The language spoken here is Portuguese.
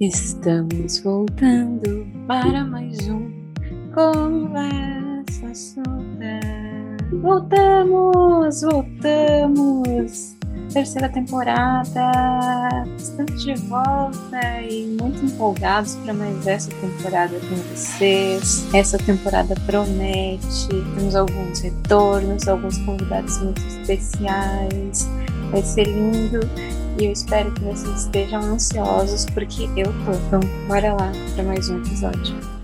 Estamos voltando para mais um Conversa Solta. Voltamos, voltamos! Terceira temporada! Estamos de volta e muito empolgados para mais essa temporada com vocês. Essa temporada promete, temos alguns retornos, alguns convidados muito especiais. Vai ser lindo e eu espero que vocês estejam ansiosos porque eu tô. Então, bora lá para mais um episódio.